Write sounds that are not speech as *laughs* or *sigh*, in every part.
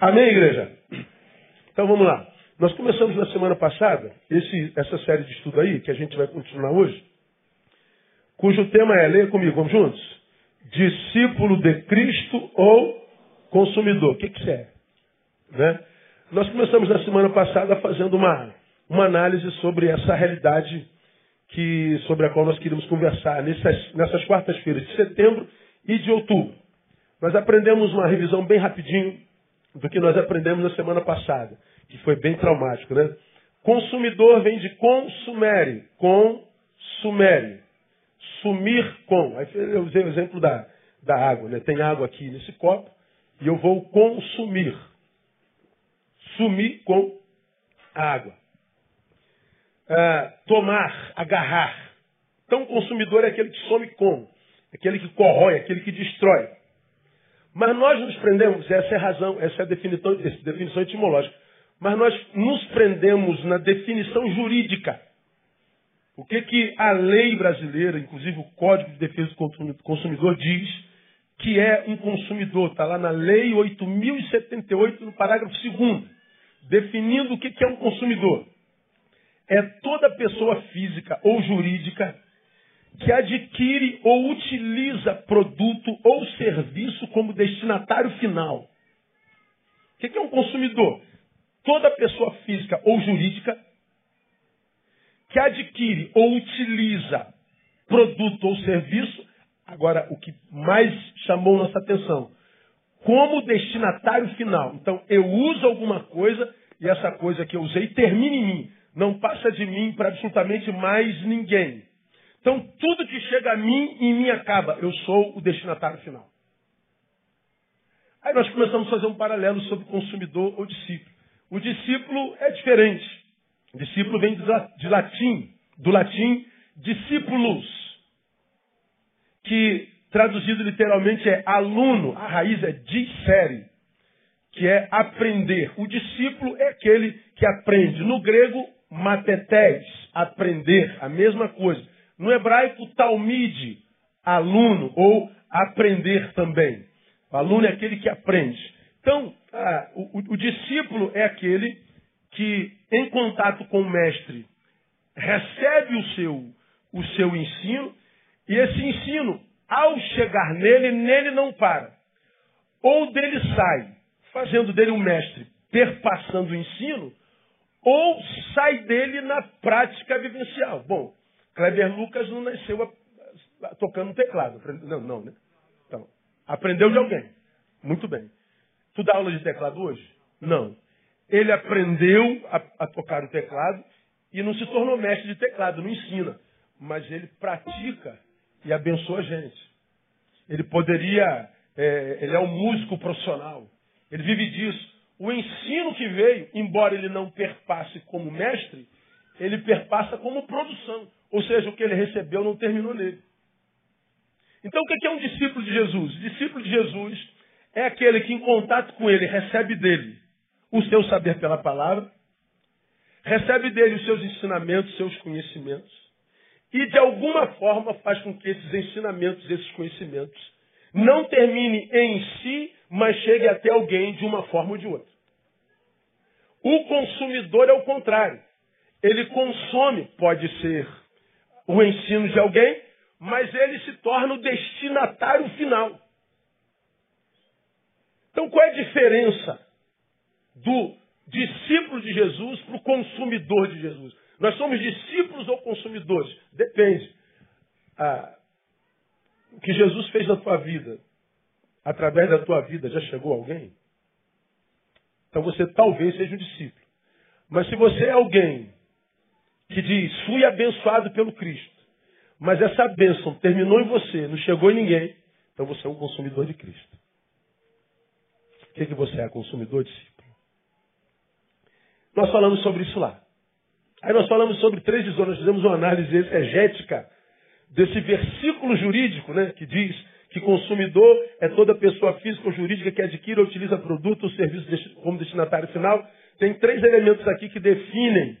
Amém, igreja? Então vamos lá. Nós começamos na semana passada esse, essa série de estudo aí, que a gente vai continuar hoje, cujo tema é, leia comigo, vamos juntos? Discípulo de Cristo ou consumidor. O que, que é? Né? Nós começamos na semana passada fazendo uma, uma análise sobre essa realidade que, sobre a qual nós queríamos conversar nessas, nessas quartas-feiras de setembro e de outubro. Nós aprendemos uma revisão bem rapidinho do que nós aprendemos na semana passada, que foi bem traumático, né? Consumidor vem de consumere, consumere, sumir com. Aí eu usei o exemplo da, da água, né? Tem água aqui nesse copo e eu vou consumir. Sumir com a água. Ah, tomar, agarrar. Então, consumidor é aquele que some com, aquele que corrói, aquele que destrói. Mas nós nos prendemos, essa é a razão, essa é a definição, definição etimológica. Mas nós nos prendemos na definição jurídica. O que, que a lei brasileira, inclusive o Código de Defesa do Consumidor, diz que é um consumidor? Está lá na Lei 8.078, no parágrafo 2, definindo o que, que é um consumidor. É toda pessoa física ou jurídica que adquire ou utiliza produto ou serviço como destinatário final. O que é um consumidor? Toda pessoa física ou jurídica que adquire ou utiliza produto ou serviço, agora o que mais chamou nossa atenção, como destinatário final. Então eu uso alguma coisa e essa coisa que eu usei termina em mim, não passa de mim para absolutamente mais ninguém. Então, tudo que chega a mim, em mim acaba. Eu sou o destinatário final. Aí nós começamos a fazer um paralelo sobre consumidor ou discípulo. O discípulo é diferente. O discípulo vem de latim, do latim discípulos, que traduzido literalmente é aluno, a raiz é discere, que é aprender. O discípulo é aquele que aprende. No grego, matetés, aprender, a mesma coisa. No hebraico, talmide, aluno, ou aprender também. O aluno é aquele que aprende. Então, ah, o, o, discípulo é aquele que, em contato com o mestre, recebe o seu, o seu ensino, e esse ensino, ao chegar nele, nele não para. Ou dele sai, fazendo dele um mestre, perpassando o ensino, ou sai dele na prática vivencial. Bom, Kleber Lucas não nasceu a, a, tocando teclado. Não, não, né? Então, aprendeu de alguém. Muito bem. Tu dá aula de teclado hoje? Não. Ele aprendeu a, a tocar o teclado e não se tornou mestre de teclado, não ensina. Mas ele pratica e abençoa a gente. Ele poderia, é, ele é um músico profissional. Ele vive disso. O ensino que veio, embora ele não perpasse como mestre, ele perpassa como produção. Ou seja, o que ele recebeu não terminou nele. Então, o que é um discípulo de Jesus? O discípulo de Jesus é aquele que, em contato com ele, recebe dele o seu saber pela palavra, recebe dele os seus ensinamentos, seus conhecimentos, e de alguma forma faz com que esses ensinamentos, esses conhecimentos, não termine em si, mas chegue até alguém de uma forma ou de outra. O consumidor é o contrário. Ele consome, pode ser o ensino de alguém, mas ele se torna o destinatário final. Então qual é a diferença do discípulo de Jesus para o consumidor de Jesus? Nós somos discípulos ou consumidores? Depende. Ah, o que Jesus fez na tua vida, através da tua vida, já chegou alguém? Então você talvez seja um discípulo. Mas se você é alguém que diz, fui abençoado pelo Cristo, mas essa bênção terminou em você, não chegou em ninguém, então você é um consumidor de Cristo. O que, que você é, consumidor discípulo? Nós falamos sobre isso lá. Aí nós falamos sobre três nós fizemos uma análise exegética desse versículo jurídico, né, que diz que consumidor é toda pessoa física ou jurídica que adquire ou utiliza produto ou serviço como destinatário final. Tem três elementos aqui que definem,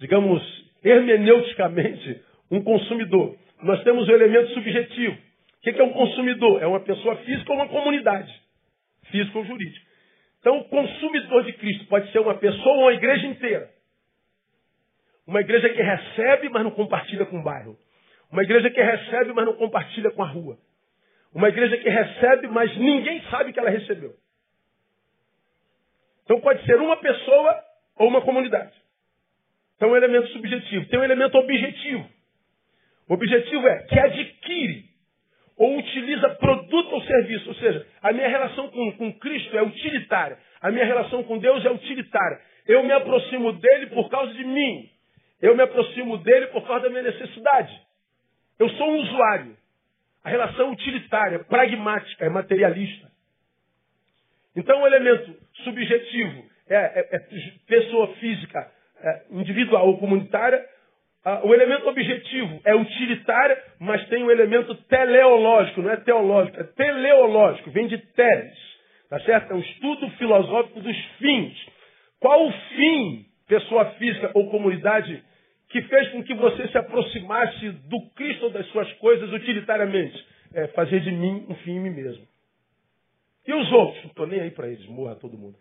digamos, hermeneuticamente, um consumidor. Nós temos o elemento subjetivo. O que é um consumidor? É uma pessoa física ou uma comunidade, física ou jurídica, Então, o consumidor de Cristo pode ser uma pessoa ou uma igreja inteira. Uma igreja que recebe, mas não compartilha com o bairro. Uma igreja que recebe, mas não compartilha com a rua. Uma igreja que recebe, mas ninguém sabe que ela recebeu. Então pode ser uma pessoa ou uma comunidade. Então é um elemento subjetivo. Tem um elemento objetivo. O objetivo é que adquire ou utiliza produto ou serviço. Ou seja, a minha relação com, com Cristo é utilitária. A minha relação com Deus é utilitária. Eu me aproximo dele por causa de mim. Eu me aproximo dele por causa da minha necessidade. Eu sou um usuário. A relação utilitária, pragmática, é materialista. Então o elemento subjetivo é, é, é pessoa física, é, individual ou comunitária. O elemento objetivo é utilitário, mas tem um elemento teleológico, não é teológico, é teleológico, vem de teles. Tá certo? É um estudo filosófico dos fins. Qual o fim, pessoa física ou comunidade, que fez com que você se aproximasse do Cristo ou das suas coisas utilitariamente? É fazer de mim um fim em mim mesmo. E os outros? Não estou nem aí para eles, morra todo mundo.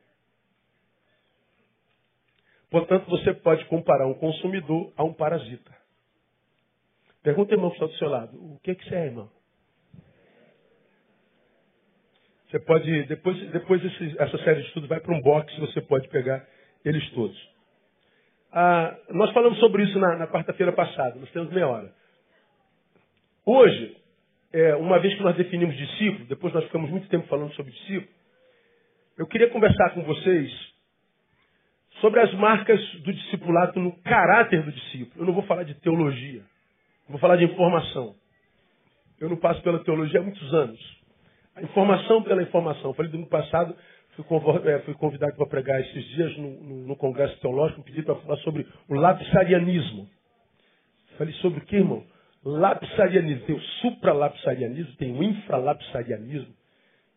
Portanto, você pode comparar um consumidor a um parasita. Pergunta, irmão, que está do seu lado. O que, é que você é, irmão? Você pode, depois, depois esse, essa série de estudos vai para um box, você pode pegar eles todos. Ah, nós falamos sobre isso na, na quarta-feira passada, nós temos meia hora. Hoje, é, uma vez que nós definimos discípulo, depois nós ficamos muito tempo falando sobre discípulo, eu queria conversar com vocês sobre as marcas do discipulado no caráter do discípulo. Eu não vou falar de teologia, vou falar de informação. Eu não passo pela teologia há muitos anos. A informação pela informação. Eu falei domingo passado, fui é, convidado para pregar esses dias no, no, no Congresso Teológico, pedi para falar sobre o lapsarianismo. Falei sobre o que, irmão? Lapsarianismo. Tem o supralapsarianismo, tem o infralapsarianismo.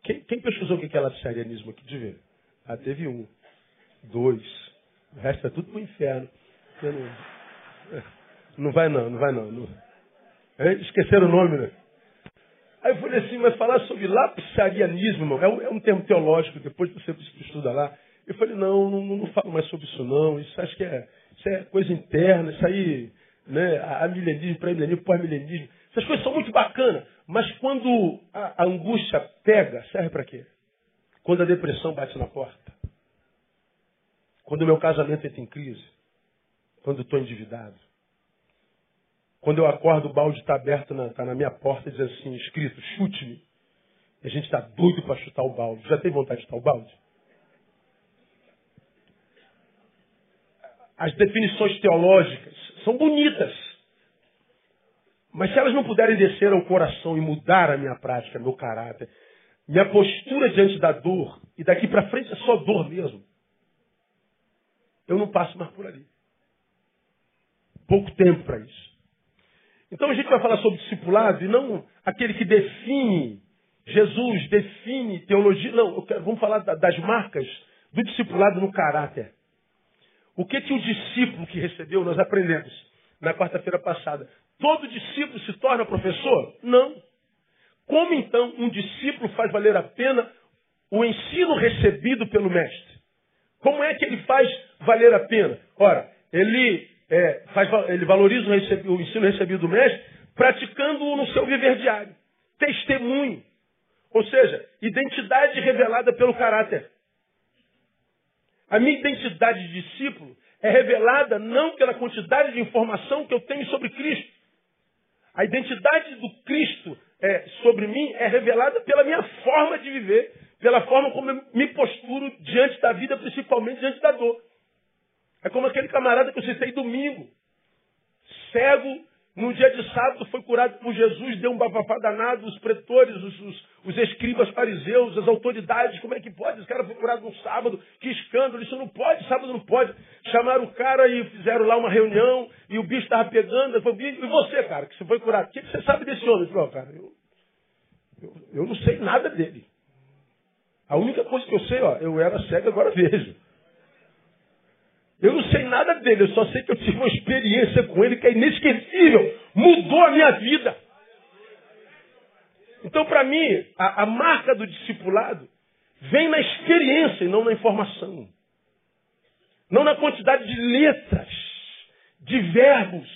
Quem, quem pesquisou o que é lapsarianismo aqui? De ver. Ah, teve um. Dois. O resto é tudo para o inferno. Não, não vai não, não vai não. não. É, esqueceram o nome, né? Aí eu falei assim, mas falar sobre lapsarianismo, irmão, é um, é um termo teológico, depois você estuda lá. Eu falei, não, não, não falo mais sobre isso não, isso acho que é, isso é coisa interna, isso aí, né, a milenismo, pré-milenismo, pós-milenismo, essas coisas são muito bacanas, mas quando a, a angústia pega, serve para quê? Quando a depressão bate na porta. Quando o meu casamento entra em crise. Quando estou endividado. Quando eu acordo, o balde está aberto, na, tá na minha porta, diz assim, escrito, chute-me. E a gente está doido para chutar o balde. Já tem vontade de chutar o balde? As definições teológicas são bonitas. Mas se elas não puderem descer ao coração e mudar a minha prática, meu caráter, minha postura diante da dor, e daqui para frente é só dor mesmo, eu não passo mais por ali. Pouco tempo para isso. Então a gente vai falar sobre discipulado e não aquele que define, Jesus define teologia. Não, quero, vamos falar das marcas do discipulado no caráter. O que que o discípulo que recebeu, nós aprendemos na quarta-feira passada. Todo discípulo se torna professor? Não. Como então um discípulo faz valer a pena o ensino recebido pelo mestre? Como é que ele faz valer a pena? Ora, ele, é, faz, ele valoriza o, recebi, o ensino recebido do mestre praticando-o no seu viver diário. Testemunho. Ou seja, identidade revelada pelo caráter. A minha identidade de discípulo é revelada não pela quantidade de informação que eu tenho sobre Cristo. A identidade do Cristo é, sobre mim é revelada pela minha forma de viver, pela forma como eu me posturo diante da vida, principalmente diante da dor. É como aquele camarada que eu citei domingo. Cego, no dia de sábado, foi curado por Jesus, deu um bafafá danado, os pretores, os, os, os, escribas fariseus, as autoridades, como é que pode? Esse cara foi curado no sábado, que escândalo, isso não pode, sábado não pode. Chamaram o cara e fizeram lá uma reunião, e o bicho estava pegando, falou, e você, cara, que você foi curado? O que você sabe desse homem? Falei, oh, cara, eu, eu, eu não sei nada dele. A única coisa que eu sei, ó, eu era cego, agora *laughs* vejo. Eu não sei nada dele, eu só sei que eu tive uma experiência com ele que é inesquecível. Mudou a minha vida. Então, para mim, a, a, marca do discipulado vem na experiência e não na informação. Não na quantidade de letras, de verbos,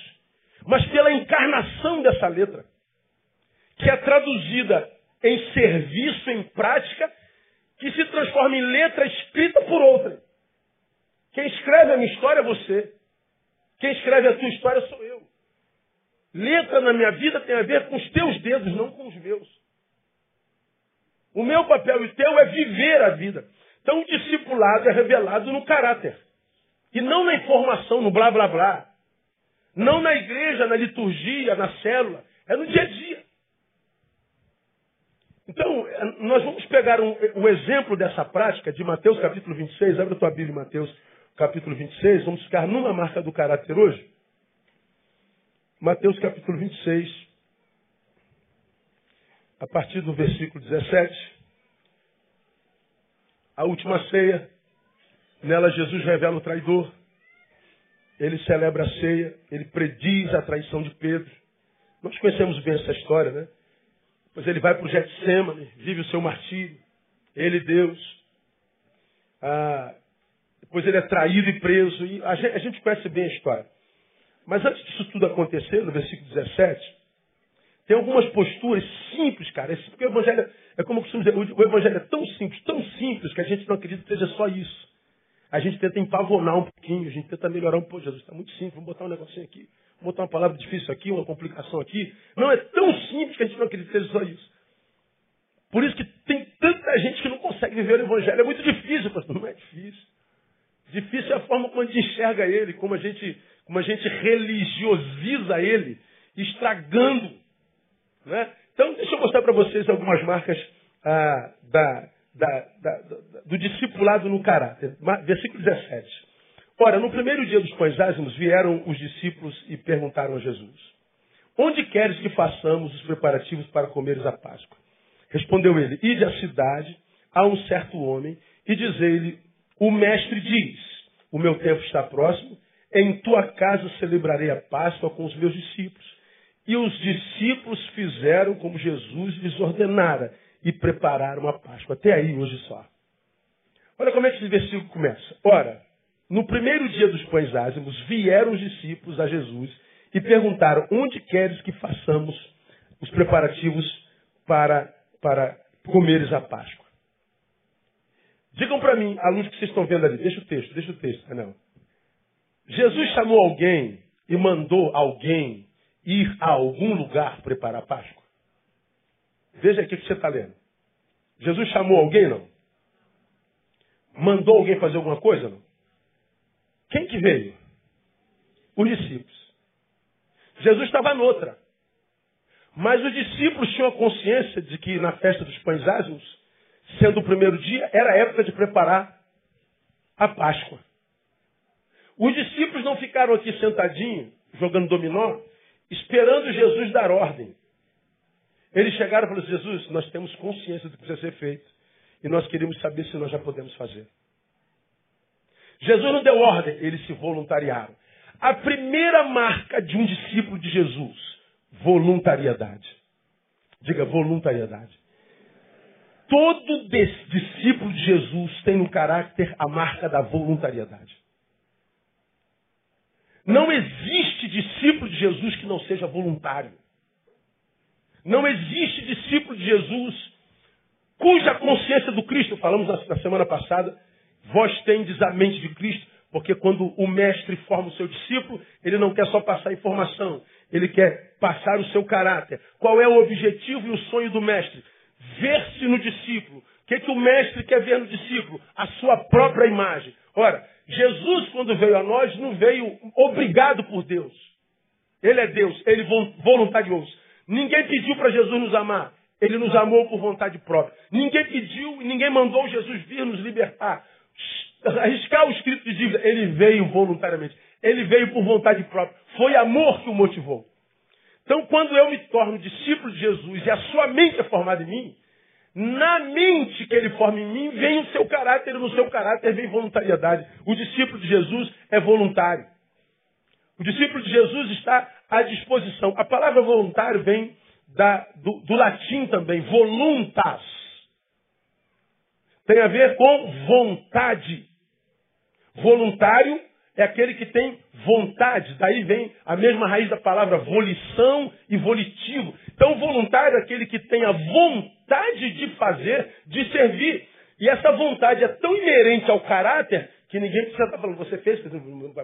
mas pela encarnação dessa letra, que é traduzida em serviço, em prática, que se transforma em letra escrita por outra. Quem escreve a minha história é você. Quem escreve a tua história sou eu. Letra na minha vida tem a ver com os teus dedos, não com os meus. O meu papel e o teu é viver a vida. Então o discipulado é revelado no caráter. E não na informação, no blá blá blá. Não na igreja, na liturgia, na célula. É no dia a dia. Então, nós vamos pegar um, o exemplo dessa prática de Mateus capítulo 26. Abre a tua Bíblia, Mateus capítulo 26. Vamos ficar numa marca do caráter hoje. Mateus capítulo 26, a partir do versículo 17. A última ceia, nela Jesus revela o traidor. Ele celebra a ceia, ele prediz a traição de Pedro. Nós conhecemos bem essa história, né? Pois ele vai para o Getsemane, vive o seu martírio. Ele, Deus. Ah, depois ele é traído e preso. E a gente, a gente conhece bem a história. Mas antes disso tudo acontecer, no versículo 17, tem algumas posturas simples, cara. Porque o evangelho, é como eu dizer, o evangelho é tão simples, tão simples, que a gente não acredita que seja só isso. A gente tenta empavonar um pouquinho, a gente tenta melhorar um pouco. Jesus está muito simples, vamos botar um negocinho aqui, vamos botar uma palavra difícil aqui, uma complicação aqui. Não é tão simples que a gente não seja só isso. Por isso que tem tanta gente que não consegue viver o evangelho. É muito difícil, pastor. Não é difícil. Difícil é a forma como a gente enxerga ele, como a gente como a gente religiosiza ele, estragando. Né? Então, deixa eu mostrar para vocês algumas marcas ah, da, da, da, do discipulado no caráter. Versículo 17. Ora, no primeiro dia dos pães ázimos, vieram os discípulos e perguntaram a Jesus: Onde queres que façamos os preparativos para comeres a Páscoa? Respondeu ele: Ide à cidade, a um certo homem, e dizei-lhe: O mestre diz: O meu tempo está próximo em tua casa celebrarei a Páscoa com os meus discípulos. E os discípulos fizeram como Jesus lhes ordenara e prepararam a Páscoa. Até aí, hoje só. Olha como é que esse versículo começa. Ora, no primeiro dia dos pães ázimos, vieram os discípulos a Jesus e perguntaram: Onde queres que façamos os preparativos para, para comeres a Páscoa? Digam para mim, a luz que vocês estão vendo ali. Deixa o texto, deixa o texto, Anel. Jesus chamou alguém e mandou alguém ir a algum lugar preparar a Páscoa? Veja aqui o que você está lendo. Jesus chamou alguém, não? Mandou alguém fazer alguma coisa, não? Quem que veio? Os discípulos. Jesus estava noutra. Mas os discípulos tinham a consciência de que na festa dos pães ázimos, sendo o primeiro dia, era a época de preparar a Páscoa. Os discípulos não ficaram aqui sentadinhos, jogando dominó, esperando Jesus dar ordem. Eles chegaram e falaram: Jesus, nós temos consciência do que precisa ser feito. E nós queremos saber se nós já podemos fazer. Jesus não deu ordem, eles se voluntariaram. A primeira marca de um discípulo de Jesus, voluntariedade. Diga voluntariedade. Todo discípulo de Jesus tem no caráter a marca da voluntariedade. Não existe discípulo de Jesus que não seja voluntário. Não existe discípulo de Jesus cuja consciência do Cristo, falamos na semana passada, vós tendes a mente de Cristo, porque quando o mestre forma o seu discípulo, ele não quer só passar informação, ele quer passar o seu caráter. Qual é o objetivo e o sonho do mestre? Ver-se no discípulo. O que, é que o mestre quer ver no discípulo? A sua própria imagem. Ora, Jesus, quando veio a nós, não veio obrigado por Deus. Ele é Deus, ele voluntarioso. Ninguém pediu para Jesus nos amar. Ele nos amou por vontade própria. Ninguém pediu, ninguém mandou Jesus vir nos libertar. Arriscar o escrito de dívida. Ele veio voluntariamente. Ele veio por vontade própria. Foi amor que o motivou. Então, quando eu me torno discípulo de Jesus e a sua mente é formada em mim, na mente que ele forma em mim, vem o seu caráter, e no seu caráter vem voluntariedade. O discípulo de Jesus é voluntário. O discípulo de Jesus está à disposição. A palavra voluntário vem da, do, do latim também, voluntas. tem a ver com vontade. Voluntário é aquele que tem vontade. Daí vem a mesma raiz da palavra volição e volitivo. Então, voluntário é aquele que tem a vontade de fazer, de servir. E essa vontade é tão inerente ao caráter que ninguém precisa estar falando, você fez,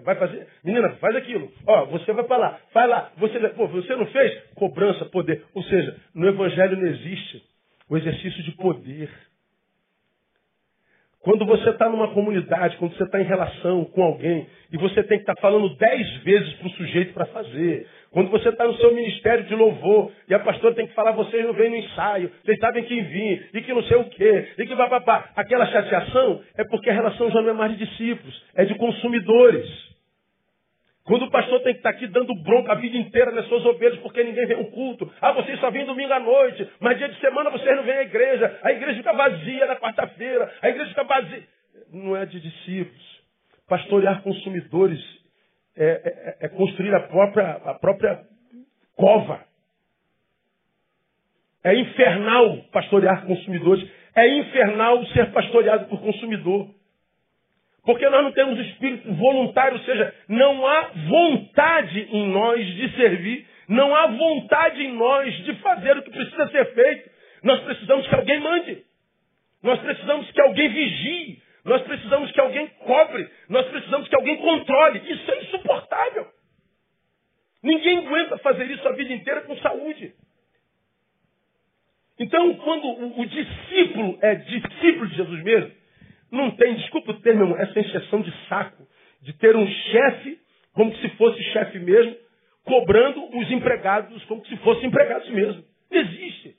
vai fazer, menina, faz aquilo. Ó, você vai para lá, vai lá. Você, pô, você não fez? Cobrança, poder. Ou seja, no Evangelho não existe o exercício de poder. Quando você está numa comunidade, quando você está em relação com alguém, e você tem que estar tá falando dez vezes para o sujeito para fazer. Quando você está no seu ministério de louvor, e a pastora tem que falar, vocês não vêm no ensaio, vocês sabem quem vir, e que não sei o quê, e que papapá. Aquela chateação é porque a relação já não é mais de discípulos, é de consumidores. Quando o pastor tem que estar aqui dando bronca a vida inteira nas suas ovelhas porque ninguém vem ao culto. Ah, vocês só vêm domingo à noite, mas dia de semana vocês não vêm à igreja. A igreja fica vazia na quarta-feira, a igreja fica vazia. Não é de discípulos. Pastorear consumidores é, é, é construir a própria, a própria cova. É infernal pastorear consumidores. É infernal ser pastoreado por consumidor. Porque nós não temos espírito voluntário, ou seja, não há vontade em nós de servir, não há vontade em nós de fazer o que precisa ser feito. Nós precisamos que alguém mande. Nós precisamos que alguém vigie. Nós precisamos que alguém cobre. Nós precisamos que alguém controle. Isso é insuportável. Ninguém aguenta fazer isso a vida inteira com saúde. Então, quando o, discípulo é discípulo de Jesus mesmo, não tem, desculpa o termo, essa encheção de saco de ter um chefe como se fosse chefe mesmo, cobrando os empregados como se fossem empregados mesmo. Existe.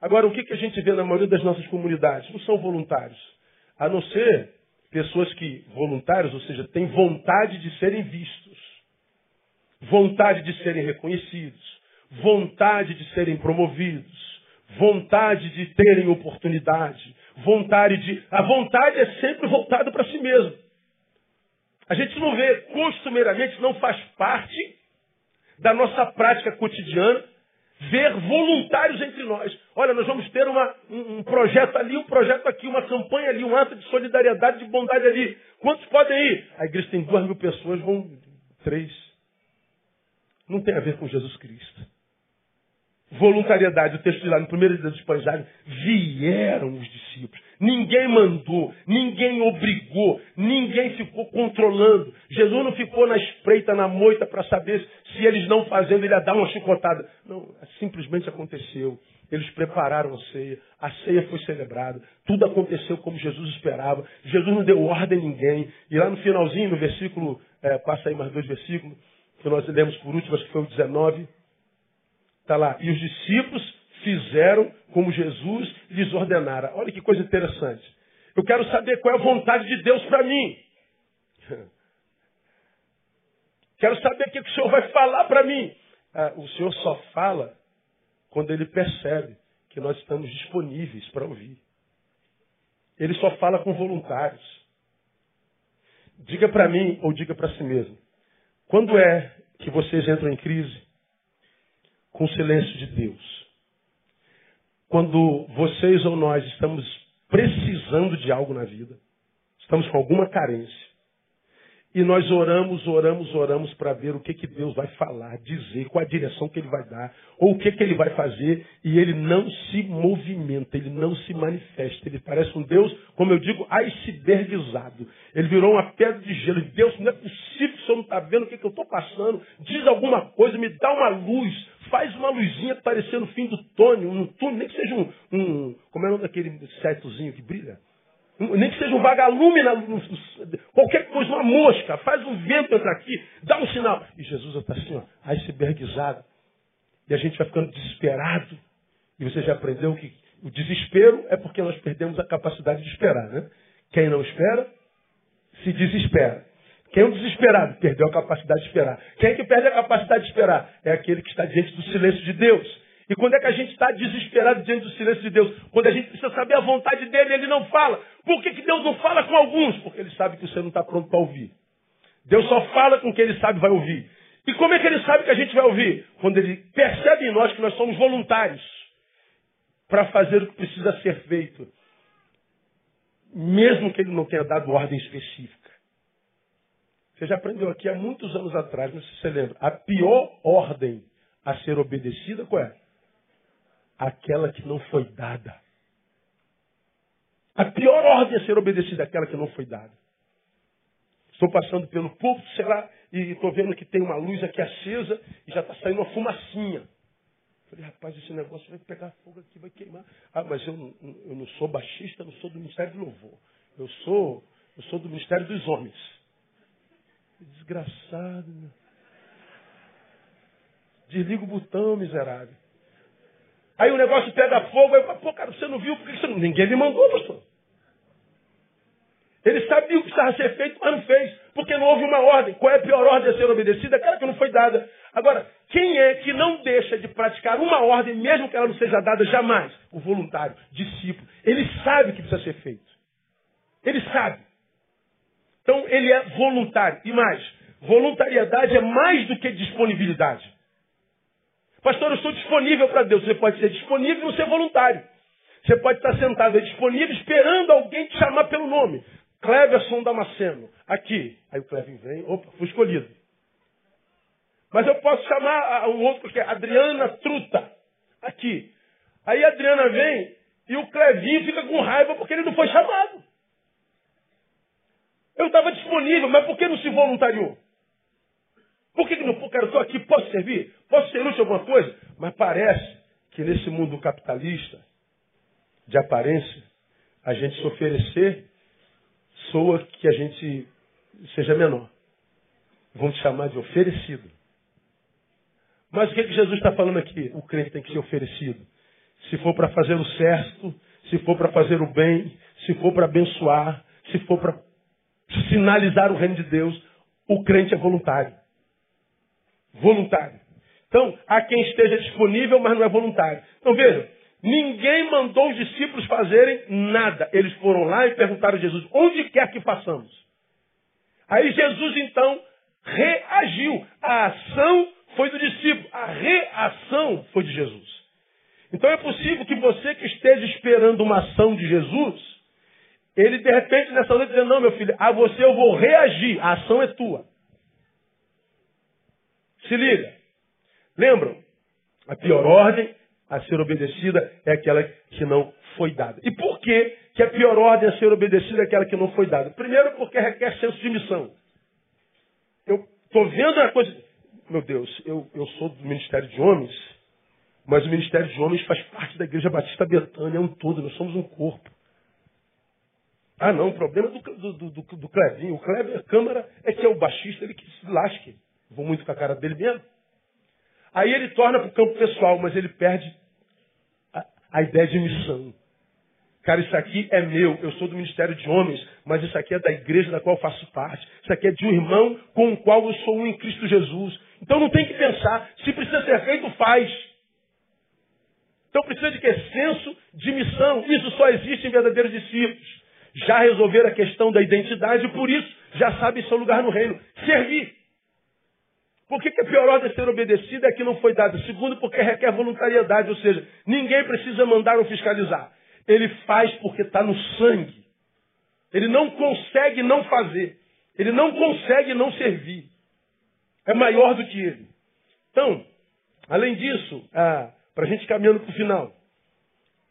Agora, o que, que a gente vê na maioria das nossas comunidades? Não são voluntários. A não ser pessoas que, voluntários, ou seja, têm vontade de serem vistos, vontade de serem reconhecidos, vontade de serem promovidos, vontade de terem oportunidade, vontade de. A vontade é sempre voltada para si mesmo. A gente não vê costumeiramente, não faz parte da nossa prática cotidiana ver voluntários entre nós. Olha, nós vamos ter uma, um, um, projeto ali, um projeto aqui, uma campanha ali, um ato de solidariedade, de bondade ali. Quantos podem ir? A igreja tem duas mil pessoas, vão três. Não tem a ver com Jesus Cristo voluntariedade. O texto diz lá no primeiro dia dos pães vieram os discípulos. Ninguém mandou, ninguém obrigou, ninguém ficou controlando. Jesus não ficou na espreita, na moita, para saber se eles não fazendo, ele ia dar uma chicotada. Não, simplesmente aconteceu. Eles prepararam a ceia, a ceia foi celebrada, tudo aconteceu como Jesus esperava. Jesus não deu ordem a ninguém. E lá no finalzinho, no versículo, é, passa aí mais dois versículos, que nós lemos por último, acho que foi o 19. Está lá. E os discípulos fizeram como Jesus lhes ordenara. Olha que coisa interessante. Eu quero saber qual é a vontade de Deus para mim. *laughs* Quero saber o que o Senhor vai falar para mim. Ah, o Senhor só fala quando ele percebe que nós estamos disponíveis para ouvir. Ele só fala com voluntários. Diga para mim ou diga para si mesmo. Quando é que vocês entram em crise? Com o silêncio de Deus. Quando vocês ou nós estamos precisando de algo na vida, estamos com alguma carência, e nós oramos, oramos, oramos para ver o que, que Deus vai falar, dizer, qual a direção que Ele vai dar, ou o que, que Ele vai fazer, e Ele não se movimenta, Ele não se manifesta. Ele parece um Deus, como eu digo, icebergizado. Ele virou uma pedra de gelo. Deus, não é possível que o Senhor não está vendo o que, que eu estou passando. Diz alguma coisa, me dá uma luz, faz uma luzinha parecendo o fim do túnel, um túnel, nem que seja um, um como é o nome daquele setozinho que brilha? Nem que seja um vagalume, na, qualquer coisa, uma mosca, faz um vento entrar aqui, dá um sinal. E Jesus está assim, ó, icebergizado. E a gente vai ficando desesperado. E você já aprendeu que o desespero é porque nós perdemos a capacidade de esperar, né? Quem não espera, se desespera. Quem é um desesperado perdeu a capacidade de esperar. Quem é que perde a capacidade de esperar? É aquele que está diante do silêncio de Deus. E quando é que a gente está desesperado diante do silêncio de Deus? Quando a gente precisa saber a vontade dele, ele não fala. Por que, que Deus não fala com alguns? Porque ele sabe que você não está pronto para ouvir. Deus só fala com quem ele sabe vai ouvir. E como é que ele sabe que a gente vai ouvir? Quando ele percebe em nós que nós somos voluntários para fazer o que precisa ser feito. mesmo que ele não tenha dado ordem específica. Você já aprendeu aqui há muitos anos atrás, não sei se você lembra. A pior ordem a ser obedecida qual é? Aquela que não foi dada. A pior ordem a ser obedecida é aquela que não foi dada. Estou passando pelo púlpito, sei lá, e estou vendo que tem uma luz aqui acesa e já está saindo uma fumacinha. Falei, rapaz, esse negócio vai pegar fogo aqui, vai queimar. Ah, mas eu, eu não sou baixista, não sou do Ministério do Louvor. Eu sou, eu sou do Ministério dos Homens. Desgraçado, meu. Desliga o botão, miserável. Aí o negócio pega fogo, aí, pô, cara, você não viu? Porque você não... Ninguém me mandou, pastor. Ele sabia o que precisava ser feito, mas não fez. Porque não houve uma ordem. Qual é a pior ordem a ser obedecida? Aquela que não foi dada. Agora, quem é que não deixa de praticar uma ordem, mesmo que ela não seja dada jamais? O voluntário, discípulo. Ele sabe o que precisa ser feito. Ele sabe. Então, ele é voluntário. E mais, voluntariedade é mais do que disponibilidade. Pastor, eu estou disponível para Deus. Você pode ser disponível não ser voluntário. Você pode estar sentado aí disponível esperando alguém te chamar pelo nome. Cleverson Damasceno, aqui. Aí o Clevin vem, opa, fui escolhido. Mas eu posso chamar um outro que é Adriana Truta, aqui. Aí a Adriana vem e o Clevinho fica com raiva porque ele não foi chamado. Eu estava disponível, mas por que não se voluntariou? Por que, que não? Cara, eu estou aqui, posso servir? Posso ser útil alguma coisa? Mas parece que nesse mundo capitalista, de aparência, a gente se oferecer soa que a gente seja menor. Vão te chamar de oferecido. Mas o que, que Jesus está falando aqui? O crente tem que ser oferecido. Se for para fazer o certo, se for para fazer o bem, se for para abençoar, se for para sinalizar o reino de Deus, o crente é voluntário. Voluntário. Então, há quem esteja disponível, mas não é voluntário. Então vejam, ninguém mandou os discípulos fazerem nada. Eles foram lá e perguntaram a Jesus, onde quer que façamos? Aí Jesus então reagiu. A ação foi do discípulo, a reação foi de Jesus. Então é possível que você que esteja esperando uma ação de Jesus, ele de repente nessa noite diz, não meu filho, a você eu vou reagir, a ação é tua. Se liga. Lembram? A pior ordem a ser obedecida é aquela que não foi dada. E por que, que a pior ordem a ser obedecida é aquela que não foi dada? Primeiro, porque requer senso de missão. Eu estou vendo a coisa. Meu Deus, eu, eu sou do Ministério de Homens, mas o Ministério de Homens faz parte da Igreja Batista Betânia, é um todo, nós somos um corpo. Ah, não, o problema do, do, do, do, do Clevinho. O Cleber Câmara é que é o baixista, ele que se lasque. Vou muito com a cara dele mesmo. Aí ele torna para o campo pessoal, mas ele perde a, a ideia de missão. Cara, isso aqui é meu, eu sou do Ministério de Homens, mas isso aqui é da igreja da qual faço parte. Isso aqui é de um irmão com o qual eu sou um em Cristo Jesus. Então não tem que pensar, se precisa ser feito, faz. Então precisa de que? Senso de missão. Isso só existe em verdadeiros discípulos. Já resolveram a questão da identidade e por isso já sabem seu lugar no reino. Servir. Por que, a pior ordem a ser obedecida é que não foi dada? Segundo, porque requer voluntariedade, ou seja, ninguém precisa mandar ou fiscalizar. Ele faz porque está no sangue. Ele não consegue não fazer. Ele não consegue não servir. É maior do que ele. Então, além disso, ah, para a gente caminhando para o final,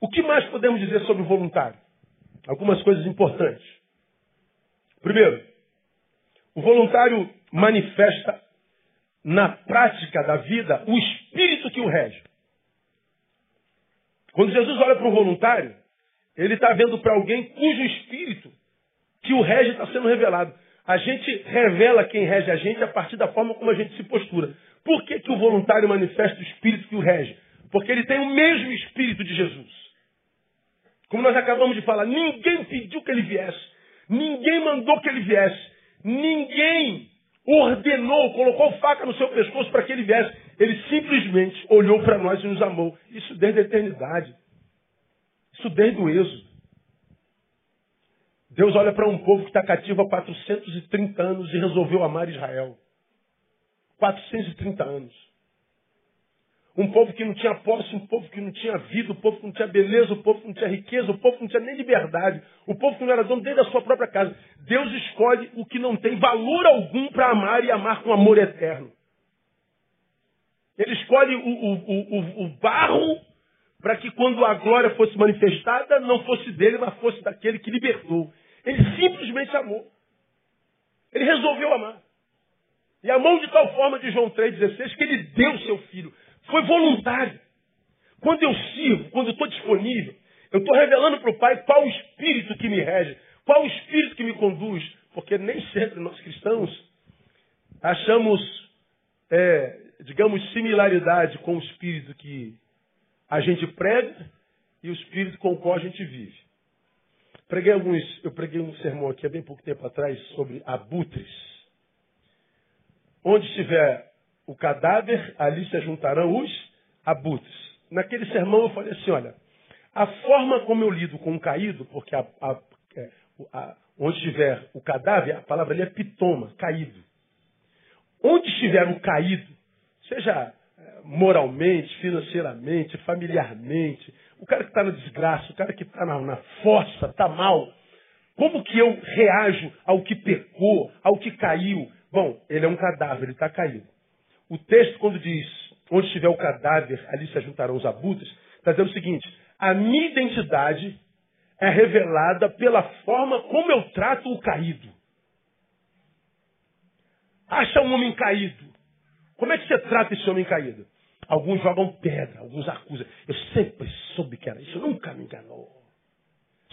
o que mais podemos dizer sobre o voluntário? Algumas coisas importantes. Primeiro, o voluntário manifesta na prática da vida o espírito que o rege. Quando Jesus olha para o voluntário, ele está vendo para alguém cujo espírito que o rege está sendo revelado. A gente revela quem rege a gente a partir da forma como a gente se postura. Por que, que o voluntário manifesta o espírito que o rege? Porque ele tem o mesmo espírito de Jesus. Como nós acabamos de falar, ninguém pediu que ele viesse. Ninguém mandou que ele viesse. Ninguém ordenou, colocou faca no seu pescoço para que ele viesse. Ele simplesmente olhou para nós e nos amou. Isso desde a eternidade. Isso desde o êxodo. Deus olha para um povo que está cativo há 430 anos e resolveu amar Israel. 430 anos. Um povo que não tinha posse, um povo que não tinha vida, um povo que não tinha beleza, um povo que não tinha riqueza, um povo que não tinha nem liberdade, um povo que não era dono desde a sua própria casa. Deus escolhe o que não tem valor algum para amar e amar com amor eterno. Ele escolhe o, o, o, o barro para que quando a glória fosse manifestada, não fosse dele, mas fosse daquele que libertou. Ele simplesmente amou. Ele resolveu amar. E amou de tal forma de João 3,16 que ele deu seu filho. Foi voluntário. Quando eu sirvo, quando eu estou disponível, eu estou revelando para o Pai qual o espírito que me rege, qual o espírito que me conduz. Porque nem sempre nós cristãos achamos, é, digamos, similaridade com o espírito que a gente prega e o espírito com o qual a gente vive. Preguei alguns, eu preguei um sermão aqui há bem pouco tempo atrás sobre abutres. Onde estiver o cadáver, ali se juntarão os abutres. Naquele sermão eu falei assim, olha, a forma como eu lido com o caído, porque a, a, é, a, onde estiver o cadáver, a palavra ali é pitoma, caído. Onde estiver o caído, seja é, moralmente, financeiramente, familiarmente, o cara que está na desgraça, o cara que está na, na fossa, está mal, como que eu reajo ao que pecou, ao que caiu? Bom, ele é um cadáver, ele está caído. O texto, quando diz, onde estiver o cadáver, ali se juntarão os abutres, está dizendo o seguinte, a minha identidade é revelada pela forma como eu trato o caído. Acha um homem caído. Como é que você trata esse homem caído? Alguns jogam pedra, alguns acusam. Eu sempre soube que era isso, nunca me enganou.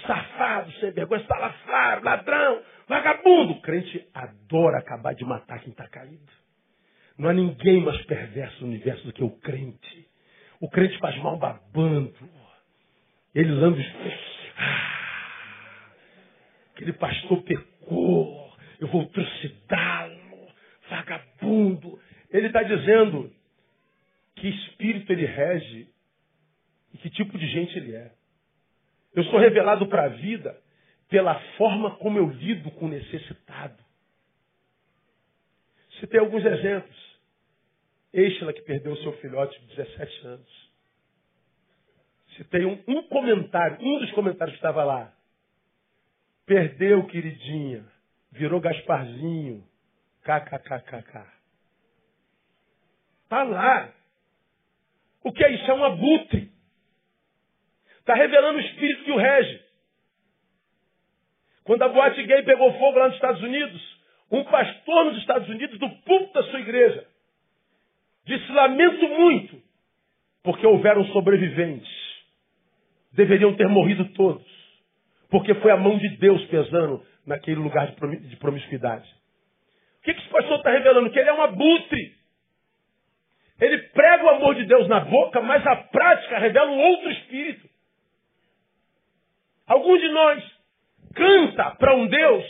Safado, sem vergonha, salafrário, ladrão, vagabundo. O crente adora acabar de matar quem está caído. Não há ninguém mais perverso no universo do que o crente. O crente faz mal babando. Ele lambe ah, aquele pastor pecou. Eu vou trucidá-lo. Vagabundo. Ele está dizendo que espírito ele rege e que tipo de gente ele é. Eu sou revelado para a vida pela forma como eu lido com o necessitado. Citei alguns exemplos. Estela que perdeu seu filhote de 17 anos. Citei um, um comentário, um dos comentários que estava lá. Perdeu, queridinha. Virou Gasparzinho. KKKKK. Está lá. O que é isso? É um abutre. Está revelando o espírito que o rege. Quando a boate gay pegou fogo lá nos Estados Unidos, um pastor nos Estados Unidos, do púlpito da sua igreja, Disse: Lamento muito, porque houveram sobreviventes. Deveriam ter morrido todos, porque foi a mão de Deus pesando naquele lugar de promiscuidade. O que, que esse pastor está revelando? Que ele é um abutre. Ele prega o amor de Deus na boca, mas a prática revela um outro espírito. Alguns de nós canta para um Deus,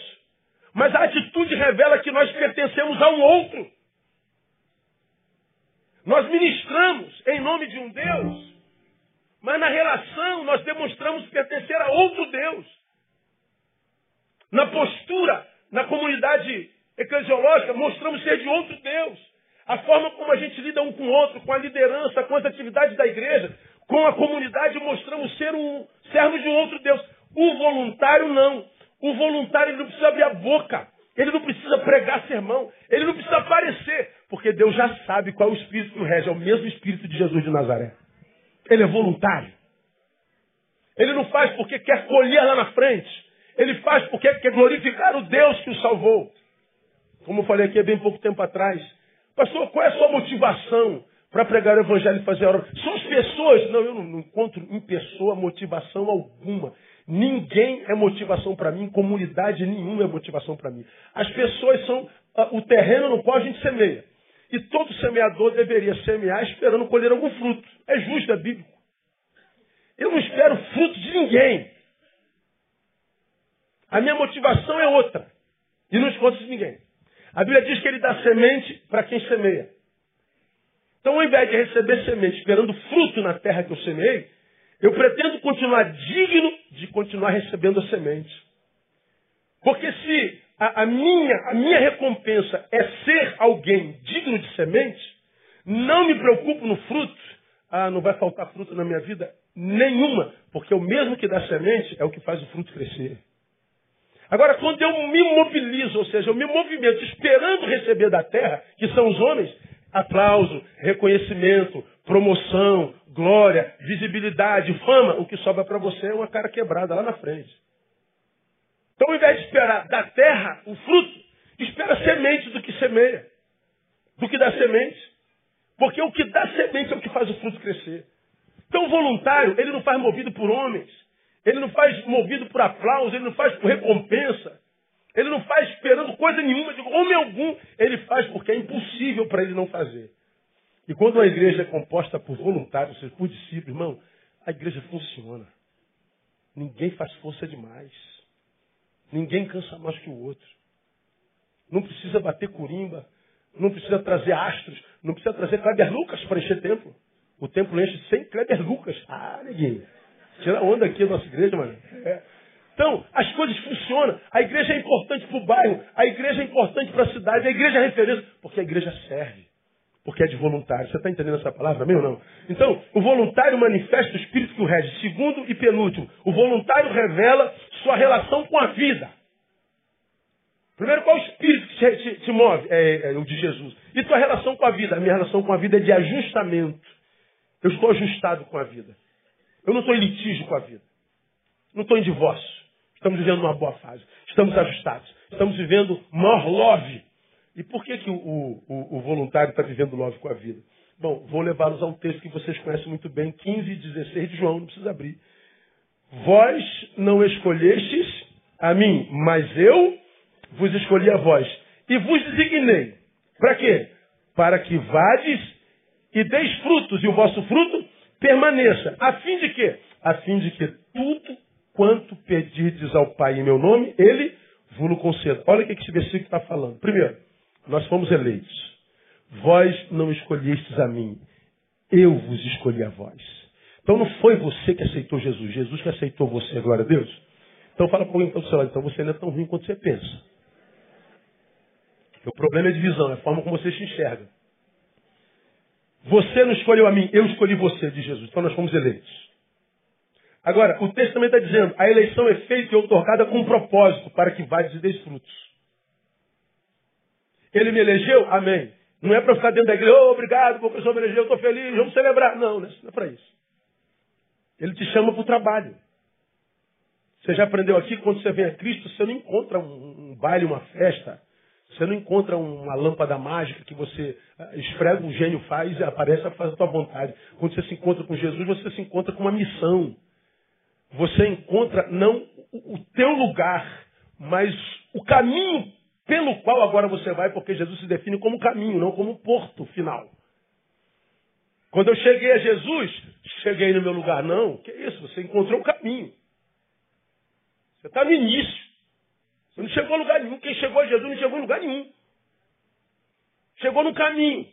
mas a atitude revela que nós pertencemos a um outro. Nós ministramos em nome de um Deus, mas na relação nós demonstramos pertencer a outro Deus. Na postura, na comunidade eclesiológica, mostramos ser de outro Deus. A forma como a gente lida um com o outro, com a liderança, com as atividades da igreja, com a comunidade, mostramos ser um servo de outro Deus. O voluntário não. O voluntário não precisa abrir a boca. Ele não precisa pregar sermão. Ele não precisa aparecer. Porque Deus já sabe qual é o espírito que o rege. É o mesmo espírito de Jesus de Nazaré. Ele é voluntário. Ele não faz porque quer colher lá na frente. Ele faz porque quer glorificar o Deus que o salvou. Como eu falei aqui há bem pouco tempo atrás. Pastor, qual é a sua motivação para pregar o evangelho e fazer a obra? São as pessoas. Não, eu não encontro em pessoa motivação alguma. Ninguém é motivação para mim, comunidade nenhuma é motivação para mim. As pessoas são uh, o terreno no qual a gente semeia. E todo semeador deveria semear esperando colher algum fruto. É justo, é bíblico. Eu não espero fruto de ninguém. A minha motivação é outra. E não escondo de ninguém. A Bíblia diz que ele dá semente para quem semeia. Então, ao invés de receber semente esperando fruto na terra que eu semeei, eu pretendo continuar digno de continuar recebendo a semente. Porque se a, a, minha, a minha recompensa é ser alguém digno de semente, não me preocupo no fruto, ah, não vai faltar fruto na minha vida? Nenhuma, porque o mesmo que dá semente é o que faz o fruto crescer. Agora, quando eu me mobilizo, ou seja, eu me movimento esperando receber da terra, que são os homens, aplauso, reconhecimento, promoção, glória, visibilidade, fama, o que sobra para você é uma cara quebrada lá na frente. Então, ao invés de esperar da terra o fruto, espera semente do que semeia, do que dá semente. Porque o que dá semente é o que faz o fruto crescer. Então, o voluntário, ele não faz movido por homens, ele não faz movido por aplauso, ele não faz por recompensa, ele não faz esperando coisa nenhuma, de homem algum, ele faz porque é impossível para ele não fazer. E quando a igreja é composta por voluntários, ou seja, por discípulos, irmão, a igreja funciona. Ninguém faz força demais. Ninguém cansa mais que o outro. Não precisa bater corimba. Não precisa trazer astros. Não precisa trazer Kleber Lucas para encher templo. O templo enche sem Kleber Lucas. Ah, neguinho. Tira onda aqui da nossa igreja, mano. É. Então, as coisas funcionam. A igreja é importante para o bairro. A igreja é importante para a cidade. A igreja é referência. Porque a igreja serve. Porque é de voluntário. Você está entendendo essa palavra também ou não? Então, o voluntário manifesta o espírito que o rege. Segundo e penúltimo, o voluntário revela sua relação com a vida. Primeiro, qual o espírito que te, te, te move? É, é, o de Jesus. E tua relação com a vida? A minha relação com a vida é de ajustamento. Eu estou ajustado com a vida. Eu não estou em litígio com a vida. Não estou em divórcio. Estamos vivendo uma boa fase. Estamos ajustados. Estamos vivendo more love. E por que, que o, o, o voluntário está vivendo love com a vida? Bom, vou levá-los a um texto que vocês conhecem muito bem, 15 e 16 de João, não precisa abrir. Vós não escolhestes a mim, mas eu vos escolhi a vós. E vos designei. Para quê? Para que vades e deis frutos, e o vosso fruto permaneça. A fim de quê? A fim de que tudo quanto pedirdes ao Pai em meu nome, Ele vos conceda. Olha o que esse versículo está falando. Primeiro, nós fomos eleitos. Vós não escolhestes a mim, eu vos escolhi a vós. Então não foi você que aceitou Jesus, Jesus que aceitou você, glória a Deus. Então fala para alguém do seu lado, então você não é tão ruim quanto você pensa. O problema é de visão, é a forma como você se enxerga. Você não escolheu a mim, eu escolhi você, de Jesus. Então nós fomos eleitos. Agora, o texto também está dizendo, a eleição é feita e outorgada com um propósito, para que vades e deis frutos. Ele me elegeu? Amém. Não é para ficar dentro da igreja, oh, obrigado, porque o Senhor me elegeu, estou feliz, vamos celebrar. Não, não é para isso. Ele te chama para o trabalho. Você já aprendeu aqui, quando você vem a Cristo, você não encontra um, um baile, uma festa. Você não encontra uma lâmpada mágica que você ah, esfrega, o gênio faz e aparece a fazer a tua vontade. Quando você se encontra com Jesus, você se encontra com uma missão. Você encontra não o teu lugar, mas o caminho pelo qual agora você vai, porque Jesus se define como caminho, não como porto final. Quando eu cheguei a Jesus, cheguei no meu lugar. Não, que isso? Você encontrou o caminho. Você está no início. Você não chegou a lugar nenhum. Quem chegou a Jesus não chegou a lugar nenhum. Chegou no caminho.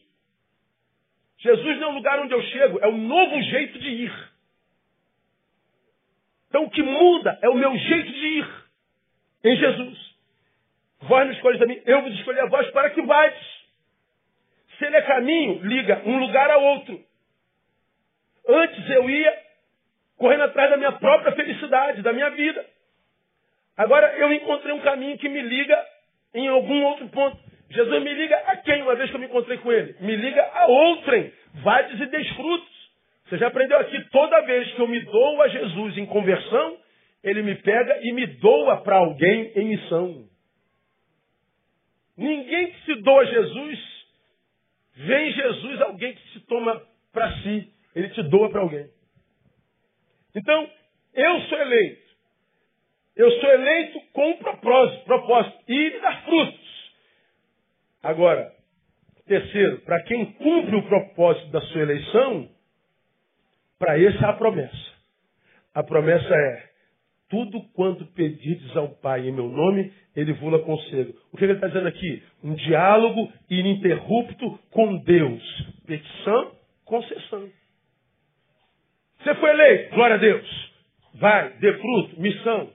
Jesus não é o lugar onde eu chego, é o novo jeito de ir. Então o que muda é o meu jeito de ir em Jesus. Vós não escolhes a mim, eu vos escolhi a vós para que vais. Se ele é caminho, liga um lugar a outro. Antes eu ia correndo atrás da minha própria felicidade, da minha vida. Agora eu encontrei um caminho que me liga em algum outro ponto. Jesus me liga a quem, uma vez que eu me encontrei com ele? Me liga a outrem. Vades e desfrutos. Você já aprendeu aqui, toda vez que eu me dou a Jesus em conversão, ele me pega e me doa para alguém em missão. Ninguém que se doa a Jesus, vem Jesus alguém que se toma para si. Ele te doa para alguém. Então, eu sou eleito. Eu sou eleito com um propósito, propósito, e dar frutos. Agora, terceiro, para quem cumpre o propósito da sua eleição, para esse há a promessa. A promessa é, tudo quanto pedides ao Pai em meu nome, ele vula conselho. O que ele está dizendo aqui? Um diálogo ininterrupto com Deus. Petição, concessão. Você foi eleito, glória a Deus. Vai, dê fruto, missão.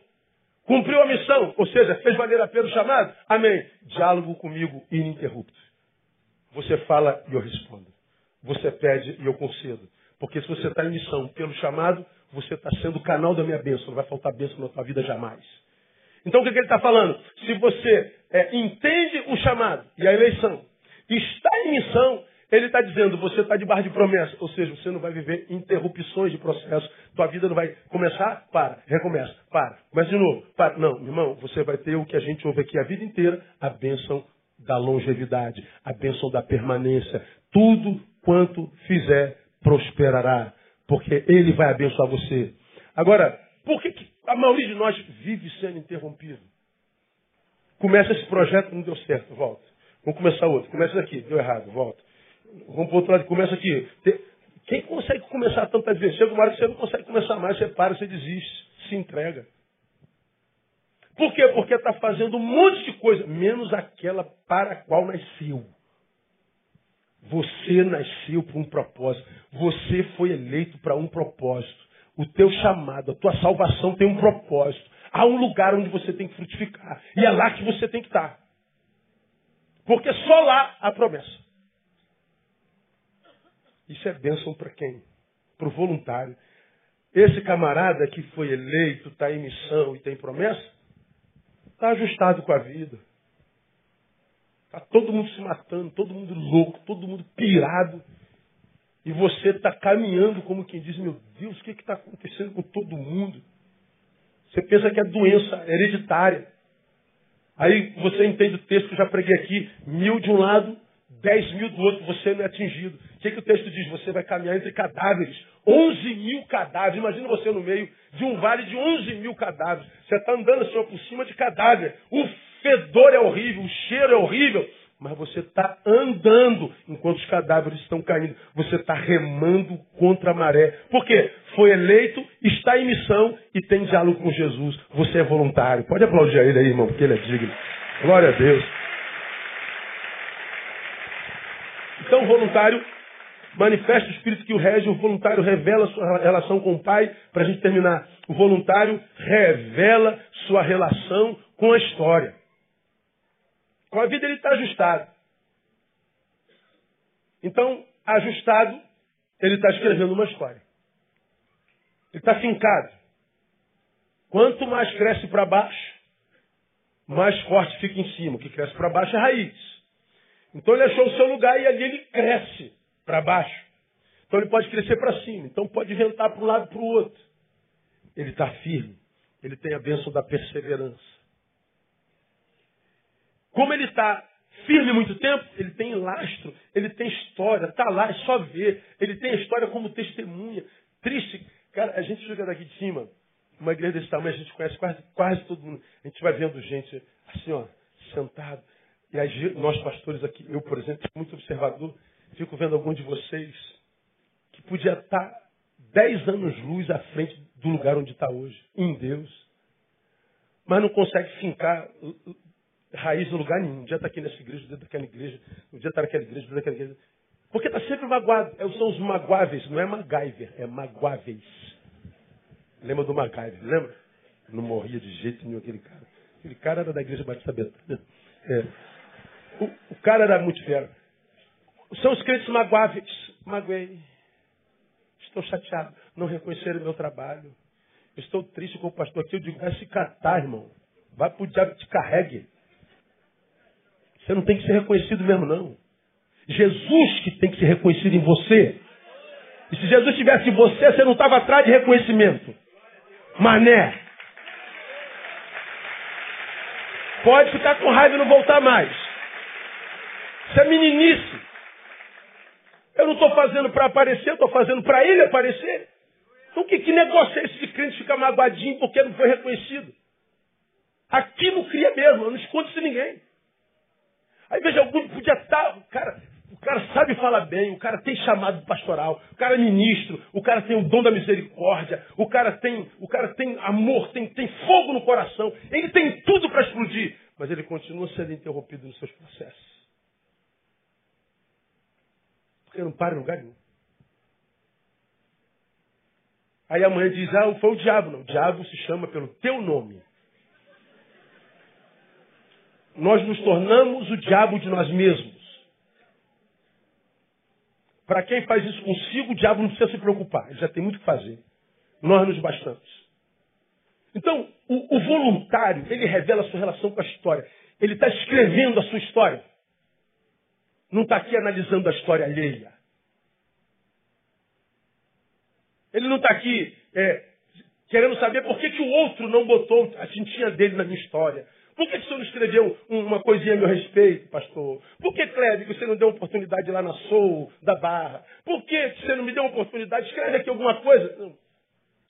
Cumpriu a missão, ou seja, fez valer a pena o chamado? Amém. Diálogo comigo ininterrupto. Você fala e eu respondo. Você pede e eu concedo. Porque se você está em missão pelo chamado, você está sendo o canal da minha bênção. Não vai faltar bênção na tua vida jamais. Então o que, que ele está falando? Se você é, entende o chamado e a eleição, está em missão, ele está dizendo, você está debaixo de promessa. Ou seja, você não vai viver interrupções de processo. Tua vida não vai começar, para, recomeça, para, começa de novo, para. Não, irmão, você vai ter o que a gente ouve aqui a vida inteira, a bênção da longevidade, a bênção da permanência. Tudo quanto fizer prosperará, porque ele vai abençoar você. Agora, por que, que a maioria de nós vive sendo interrompido? Começa esse projeto, não deu certo, volta. Vamos começar outro. Começa aqui, deu errado, volta. Vamos para outro lado, começa aqui. Quem consegue começar tantas vezes? Chega uma hora que você não consegue começar mais, você para, você desiste, se entrega. Por quê? Porque está fazendo um monte de coisa, menos aquela para a qual nasceu. Você nasceu para um propósito. Você foi eleito para um propósito. O teu chamado, a tua salvação tem um propósito. Há um lugar onde você tem que frutificar. E é lá que você tem que estar. Porque só lá há promessa. Isso é bênção para quem? Para o voluntário. Esse camarada que foi eleito, está em missão e tem promessa, está ajustado com a vida. Está todo mundo se matando, todo mundo louco, todo mundo pirado. E você está caminhando como quem diz, meu Deus, o que está acontecendo com todo mundo? Você pensa que é doença hereditária. Aí você entende o texto que eu já preguei aqui, mil de um lado, dez mil do outro, você não é atingido. O que, que o texto diz? Você vai caminhar entre cadáveres. Onze mil cadáveres. Imagina você no meio de um vale de onze mil cadáveres. Você está andando assim, por cima de cadáver. O fedor é horrível, o cheiro é horrível. Mas você está andando enquanto os cadáveres estão caindo. Você está remando contra a maré. Por quê? Foi eleito, está em missão e tem diálogo com Jesus. Você é voluntário. Pode aplaudir a ele aí, irmão, porque ele é digno. Glória a Deus. Então, voluntário manifesta o espírito que o rege, o voluntário revela sua relação com o Pai. Para a gente terminar, o voluntário revela sua relação com a história. Com a vida ele está ajustado. Então, ajustado, ele está escrevendo uma história. Ele está fincado. Quanto mais cresce para baixo, mais forte fica em cima. O que cresce para baixo é raiz. Então ele achou o seu lugar e ali ele cresce para baixo. Então ele pode crescer para cima. Então pode ventar para um lado e para o outro. Ele está firme. Ele tem a bênção da perseverança. Como ele está firme muito tempo, ele tem lastro, ele tem história, está lá, é só ver. Ele tem a história como testemunha. Triste. Cara, a gente chega daqui de cima, uma igreja desse tamanho, a gente conhece quase, quase todo mundo. A gente vai vendo gente assim, ó, sentado. E aí, nós pastores aqui, eu, por exemplo, muito observador, fico vendo algum de vocês que podia estar dez anos luz à frente do lugar onde está hoje, em Deus, mas não consegue fincar raiz no lugar nenhum. Um dia está aqui nessa igreja, um dia está naquela igreja, um dia está naquela igreja, um dia naquela igreja. Porque está sempre magoado. É, são os magoáveis, não é MacGyver, é magoáveis. Lembra do MacGyver, lembra? Não morria de jeito nenhum aquele cara. Aquele cara era da igreja Batista Betânia. É. O, o cara era muito fera. São os crentes magoáveis. Magoei. Estou chateado. Não reconheceram o meu trabalho. Estou triste com o pastor aqui. Eu digo, vai se catar, irmão. Vai pro diabo te carregue. Você não tem que ser reconhecido mesmo, não. Jesus que tem que ser reconhecido em você. E se Jesus estivesse em você, você não estava atrás de reconhecimento. Mané. Pode ficar com raiva e não voltar mais. Isso é meninice. Eu não estou fazendo para aparecer, eu estou fazendo para ele aparecer. Então que, que negócio é esse de crente ficar magoadinho porque não foi reconhecido? Aqui não cria mesmo, não esconde isso de ninguém. Aí veja, algum podia estar, o cara, o cara sabe falar bem, o cara tem chamado pastoral, o cara é ministro, o cara tem o dom da misericórdia, o cara tem, o cara tem amor, tem, tem fogo no coração, ele tem tudo para explodir, mas ele continua sendo interrompido nos seus processos. Porque não para em lugar nenhum. Aí a mãe diz, ah, foi o diabo. Não, o diabo se chama pelo teu nome. Nós nos tornamos o diabo de nós mesmos. Para quem faz isso consigo, o diabo não precisa se preocupar. Ele já tem muito o que fazer. Nós nos bastamos. Então, o, o voluntário, ele revela a sua relação com a história. Ele está escrevendo a sua história. Não está aqui analisando a história alheia. Ele não está aqui é, querendo saber por que, que o outro não botou a tintinha dele na minha história. Por que, o senhor não escreveu uma coisinha a meu respeito, pastor? Por que, Cléber, você não deu oportunidade lá na Soul, da Barra? Por que você não me deu oportunidade? Escreve aqui alguma coisa.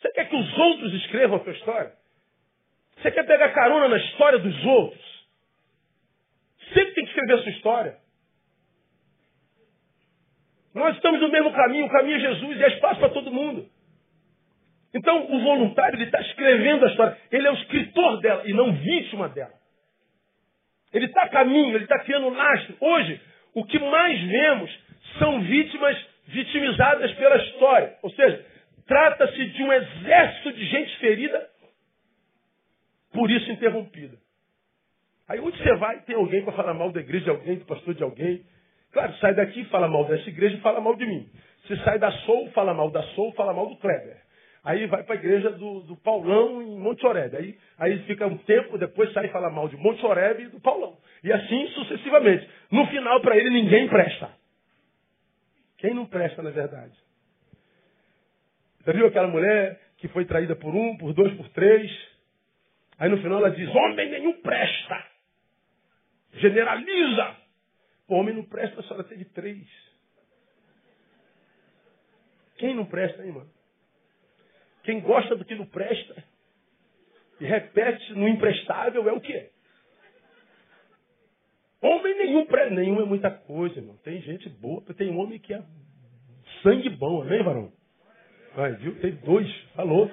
Você quer que os outros escrevam a sua história? Você quer pegar carona na história dos outros? Sempre tem que escrever a sua história. Nós estamos no mesmo caminho, o caminho é Jesus e é espaço para todo mundo. Então, o voluntário, ele está escrevendo a história. Ele é o escritor dela e não vítima dela. Ele está a caminho, ele está criando lastro. Hoje, o que mais vemos são vítimas vitimizadas pela história. Ou seja, trata-se de um exército de gente ferida, por isso interrompida. Aí onde você vai, tem alguém para falar mal da igreja de alguém, do pastor de alguém. Claro, sai daqui, fala mal dessa igreja e fala mal de mim. Se sai da Soul, fala mal da Soul, fala mal do Kleber. Aí vai para a igreja do, do, Paulão em Monte Oreb. Aí, aí fica um tempo, depois sai e fala mal de Monte Oreb e do Paulão. E assim sucessivamente. No final, para ele, ninguém presta. Quem não presta, na verdade? Você viu aquela mulher que foi traída por um, por dois, por três? Aí no final ela diz, homem nenhum presta. Generaliza. O homem não presta, a senhora teve três. Quem não presta, hein, mano? Quem gosta do que não presta e repete no imprestável é o quê? Homem nenhum presta. Nenhum é muita coisa, irmão. Tem gente boa, tem homem que é sangue bom, amém, varão? Vai, viu? Tem dois, falou.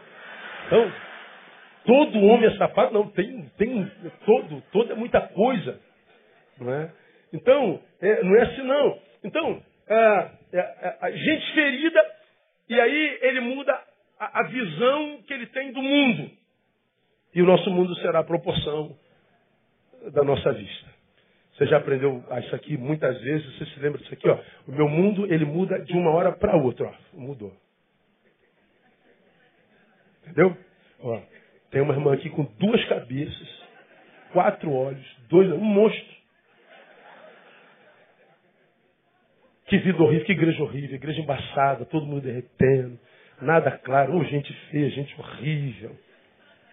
Então, todo homem é safado? Não, tem, tem todo, todo é muita coisa. Não é? Então, é, não é assim não. Então, a, a, a gente ferida, e aí ele muda a, a visão que ele tem do mundo. E o nosso mundo será a proporção da nossa vista. Você já aprendeu isso aqui muitas vezes, você se lembra disso aqui, ó. O meu mundo, ele muda de uma hora para outra, ó. Mudou. Entendeu? Ó, tem uma irmã aqui com duas cabeças, quatro olhos, dois, um monstro. Que vida horrível, que igreja horrível, igreja embaçada, todo mundo derretendo nada claro, oh, gente feia, gente horrível.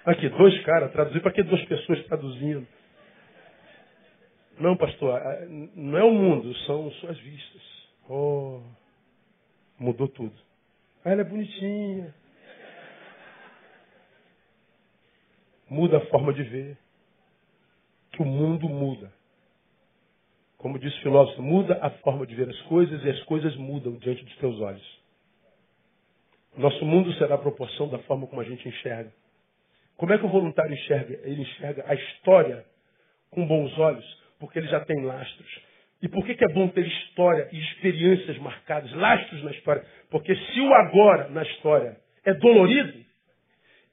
Aqui, dois caras traduzindo, para que duas pessoas traduzindo? Não, pastor, não é o mundo, são suas vistas. Oh, mudou tudo. Ah, ela é bonitinha. Muda a forma de ver. Que o mundo muda. Como disse o filósofo, muda a forma de ver as coisas e as coisas mudam diante dos teus olhos. Nosso mundo será a proporção da forma como a gente enxerga. Como é que o voluntário enxerga? Ele enxerga a história com bons olhos, porque ele já tem lastros. E por que, que é bom ter história e experiências marcadas, lastros na história? Porque se o agora na história é dolorido,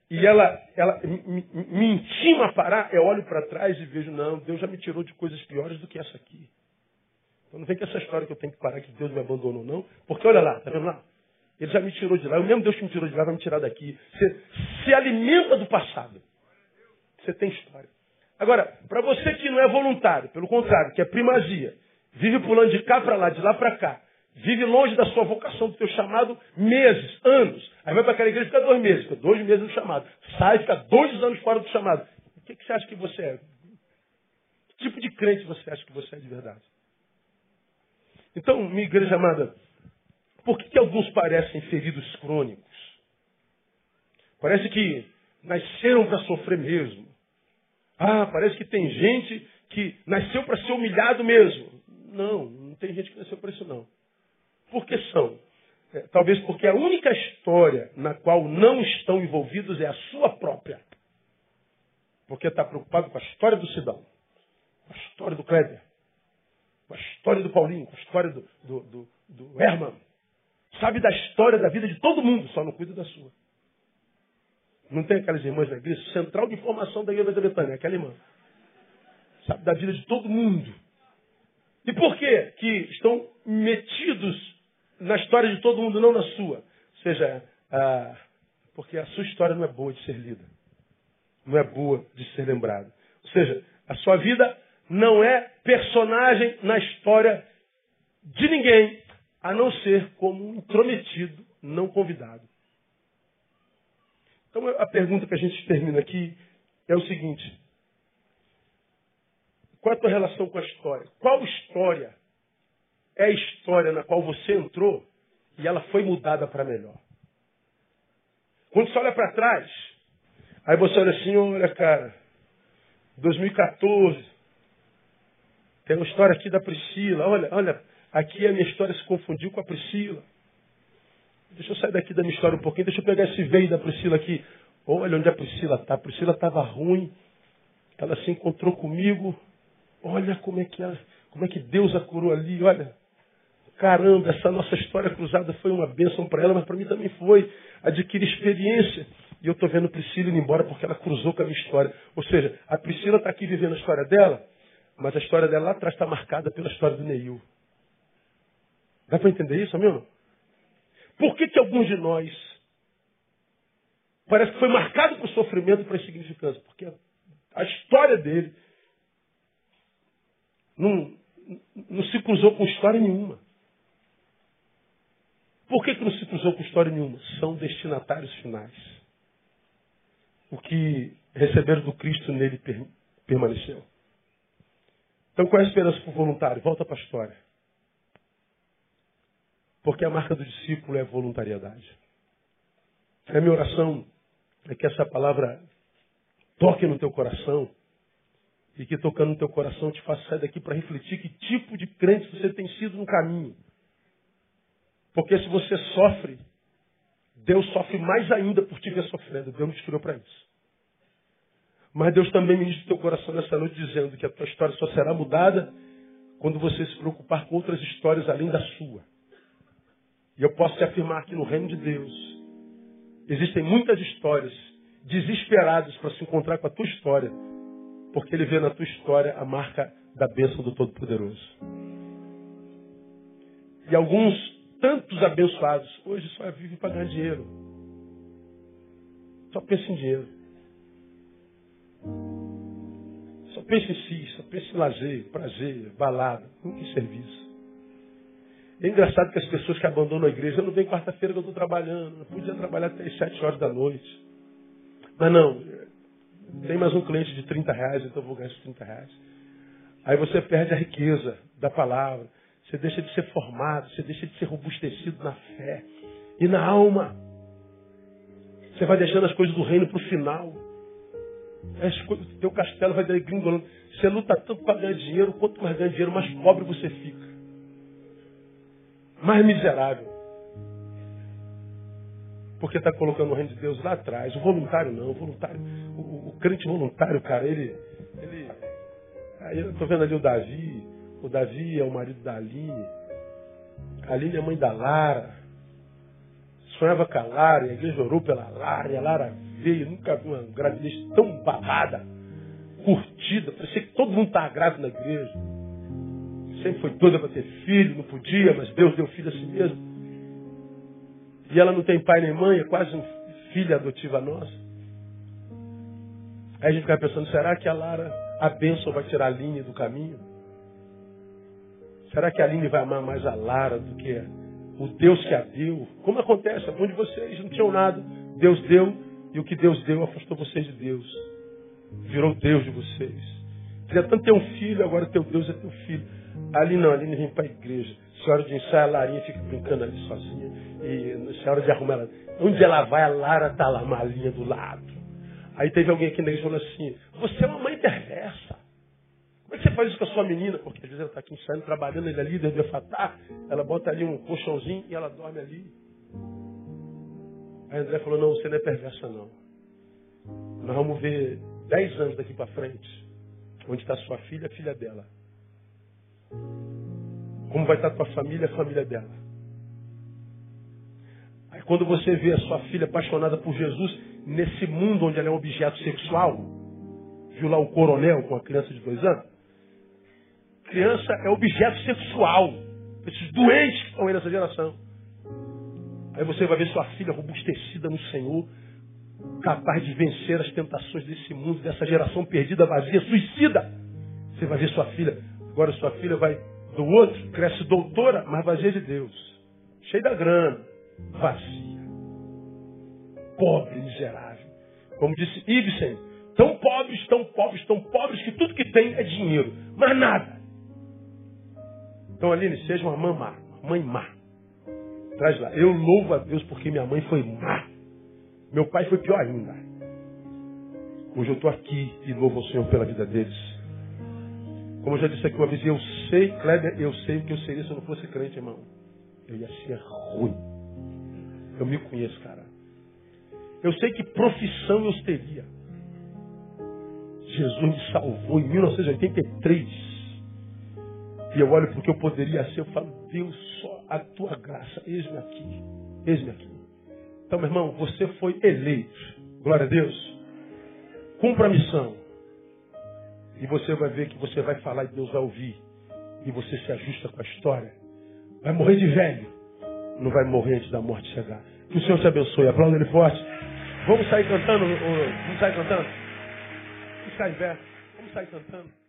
e ela, ela me, me intima a parar, eu olho para trás e vejo, não, Deus já me tirou de coisas piores do que essa aqui. Então não vem com essa história que eu tenho que parar, que Deus me abandonou, não. Porque olha lá, tá vendo lá? Ele já me tirou de lá. O mesmo Deus que me tirou de lá vai me tirar daqui. Você se alimenta do passado. Você tem história. Agora, para você que não é voluntário, pelo contrário, que é primazia, vive pulando de cá para lá, de lá para cá, vive longe da sua vocação, do teu chamado, meses, anos. Aí vai para aquela igreja e fica dois meses, fica dois meses no chamado. Sai, fica dois anos fora do chamado. O que, que você acha que você é? Que tipo de crente você acha que você é de verdade? Então, minha igreja amada, por que, que alguns parecem feridos crônicos? Parece que nasceram para sofrer mesmo. Ah, parece que tem gente que nasceu para ser humilhado mesmo. Não, não tem gente que nasceu para isso não. Por que são? É, talvez porque a única história na qual não estão envolvidos é a sua própria. Porque está preocupado com a história do Sidão, com a história do Kleber, com a história do Paulinho, com a história do, do, do, do Herman. Sabe da história da vida de todo mundo, só não cuida da sua. Não tem aquelas irmãs na igreja? Central de informação da igreja da Betânia, aquela irmã. Sabe da vida de todo mundo. E por quê? Que estão metidos na história de todo mundo, não na sua. Ou seja, ah, porque a sua história não é boa de ser lida. Não é boa de ser lembrada. Ou seja, a sua vida não é personagem na história de ninguém, a não ser como um intrometido, não convidado. Então a pergunta que a gente termina aqui é o seguinte: qual é a tua relação com a história? Qual história é a história na qual você entrou e ela foi mudada para melhor? Quando você olha para trás, aí você olha assim, olha cara, 2014, tem uma história aqui da Priscila, olha, olha, aqui a minha história se confundiu com a Priscila. Deixa eu sair daqui da minha história um pouquinho, deixa eu pegar esse veio da Priscila aqui. Olha onde a Priscila está. A Priscila estava ruim, ela se encontrou comigo. Olha como é que ela, como é que Deus a curou ali, olha. Caramba, essa nossa história cruzada foi uma bênção para ela, mas para mim também foi. Adquirir experiência. E eu estou vendo Priscila indo embora porque ela cruzou com a minha história. Ou seja, a Priscila está aqui vivendo a história dela, mas a história dela lá atrás está marcada pela história do Neil. Dá para entender isso, amigo? Por que, que alguns de nós parece que foi marcado por sofrimento e por insignificância? Porque a história dele não, não se cruzou com história nenhuma. Por que, que não se cruzou com história nenhuma? São destinatários finais. O que receberam do Cristo nele permaneceu. Então qual é a esperança para o voluntário? Volta para a história. Porque a marca do discípulo é voluntariedade. A minha oração é que essa palavra toque no teu coração e que tocando no teu coração te faça sair daqui para refletir que tipo de crente você tem sido no caminho. Porque se você sofre, Deus sofre mais ainda por te ver sofrendo. Deus nos criou para isso. Mas Deus também ministra o teu coração nessa noite dizendo que a tua história só será mudada quando você se preocupar com outras histórias além da sua. E eu posso te afirmar que no reino de Deus existem muitas histórias desesperadas para se encontrar com a tua história, porque ele vê na tua história a marca da bênção do Todo-Poderoso. E alguns tantos abençoados. Hoje só vive para ganhar dinheiro. Só pensa em dinheiro. Só pensa em si, só pensa em lazer, prazer, balada, nunca em serviço. É engraçado que as pessoas que abandonam a igreja, eu não venho quarta-feira que eu estou trabalhando, não podia trabalhar até as sete horas da noite. Mas não, tem mais um cliente de 30 reais, então eu vou ganhar esses 30 reais. Aí você perde a riqueza da palavra. Você deixa de ser formado, você deixa de ser robustecido na fé e na alma. Você vai deixando as coisas do reino para o final. O teu castelo vai gringolando. Você luta tanto para ganhar dinheiro, quanto mais ganha dinheiro, mais pobre você fica. Mais miserável. Porque está colocando o reino de Deus lá atrás. O voluntário não, o voluntário, o, o crente voluntário, cara, ele. ele aí eu estou vendo ali o Davi, o Davi é o marido da Aline. A Aline é mãe da Lara. Sonhava com a Lara, e a igreja orou pela Lara, e a Lara veio. Nunca vi uma gravidez tão babada, curtida. Parecia que todo mundo estava grávido na igreja. Sempre foi toda para ter filho, não podia, mas Deus deu filho a si mesmo. E ela não tem pai nem mãe, é quase um filho adotiva nossa. Aí a gente fica pensando, será que a Lara, a bênção vai tirar a linha do caminho? Será que a Aline vai amar mais a Lara do que o Deus que a deu? Como acontece? Alguns de vocês não tinham nada. Deus deu e o que Deus deu afastou vocês de Deus. Virou Deus de vocês. Queria tanto ter um filho, agora teu Deus é teu filho. Ali não, ali vem para a igreja. Se hora de ensaiar, a Larinha fica brincando ali sozinha. E se hora de arrumar ela. Onde ela vai, a Lara está lá, malinha do lado. Aí teve alguém aqui na igreja falou assim: Você é uma mãe perversa. Como é que você faz isso com a sua menina? Porque às vezes ela está aqui ensaiando, trabalhando, ele ali, deve fatar, ela bota ali um colchãozinho e ela dorme ali. Aí André falou, não, você não é perversa não. Nós vamos ver dez anos daqui para frente, onde está sua filha, a filha dela. Como vai estar tua família, a família dela. Aí quando você vê a sua filha apaixonada por Jesus, nesse mundo onde ela é um objeto sexual, viu lá o coronel com a criança de dois anos? criança é objeto sexual. Esses doentes que estão aí nessa geração. Aí você vai ver sua filha robustecida no Senhor, capaz de vencer as tentações desse mundo, dessa geração perdida, vazia, suicida. Você vai ver sua filha. Agora sua filha vai do outro, cresce doutora, mas vazia de Deus. Cheia da grana, vazia. Pobre, miserável. Como disse Ibsen, tão pobres, tão pobres, tão pobres que tudo que tem é dinheiro, mas nada. Então, Aline, seja uma mãe má, mãe má. Traz lá. Eu louvo a Deus porque minha mãe foi má. Meu pai foi pior ainda. Hoje eu estou aqui e louvo o Senhor pela vida deles. Como eu já disse aqui uma vez, eu sei, Kleber, eu sei o que eu seria se eu não fosse crente, irmão. Eu ia ser ruim. Eu me conheço, cara. Eu sei que profissão eu teria. Jesus me salvou em 1983. E eu olho porque eu poderia ser, eu falo, Deus, só a tua graça, eis-me aqui, eis-me aqui. Então, meu irmão, você foi eleito. Glória a Deus. Cumpra a missão. E você vai ver que você vai falar e Deus vai ouvir. E você se ajusta com a história. Vai morrer de velho. Não vai morrer antes da morte chegar. Que o Senhor te abençoe. Aplauda ele forte. Vamos sair cantando. Vamos sair cantando? Vamos sair pé. Vamos sair cantando.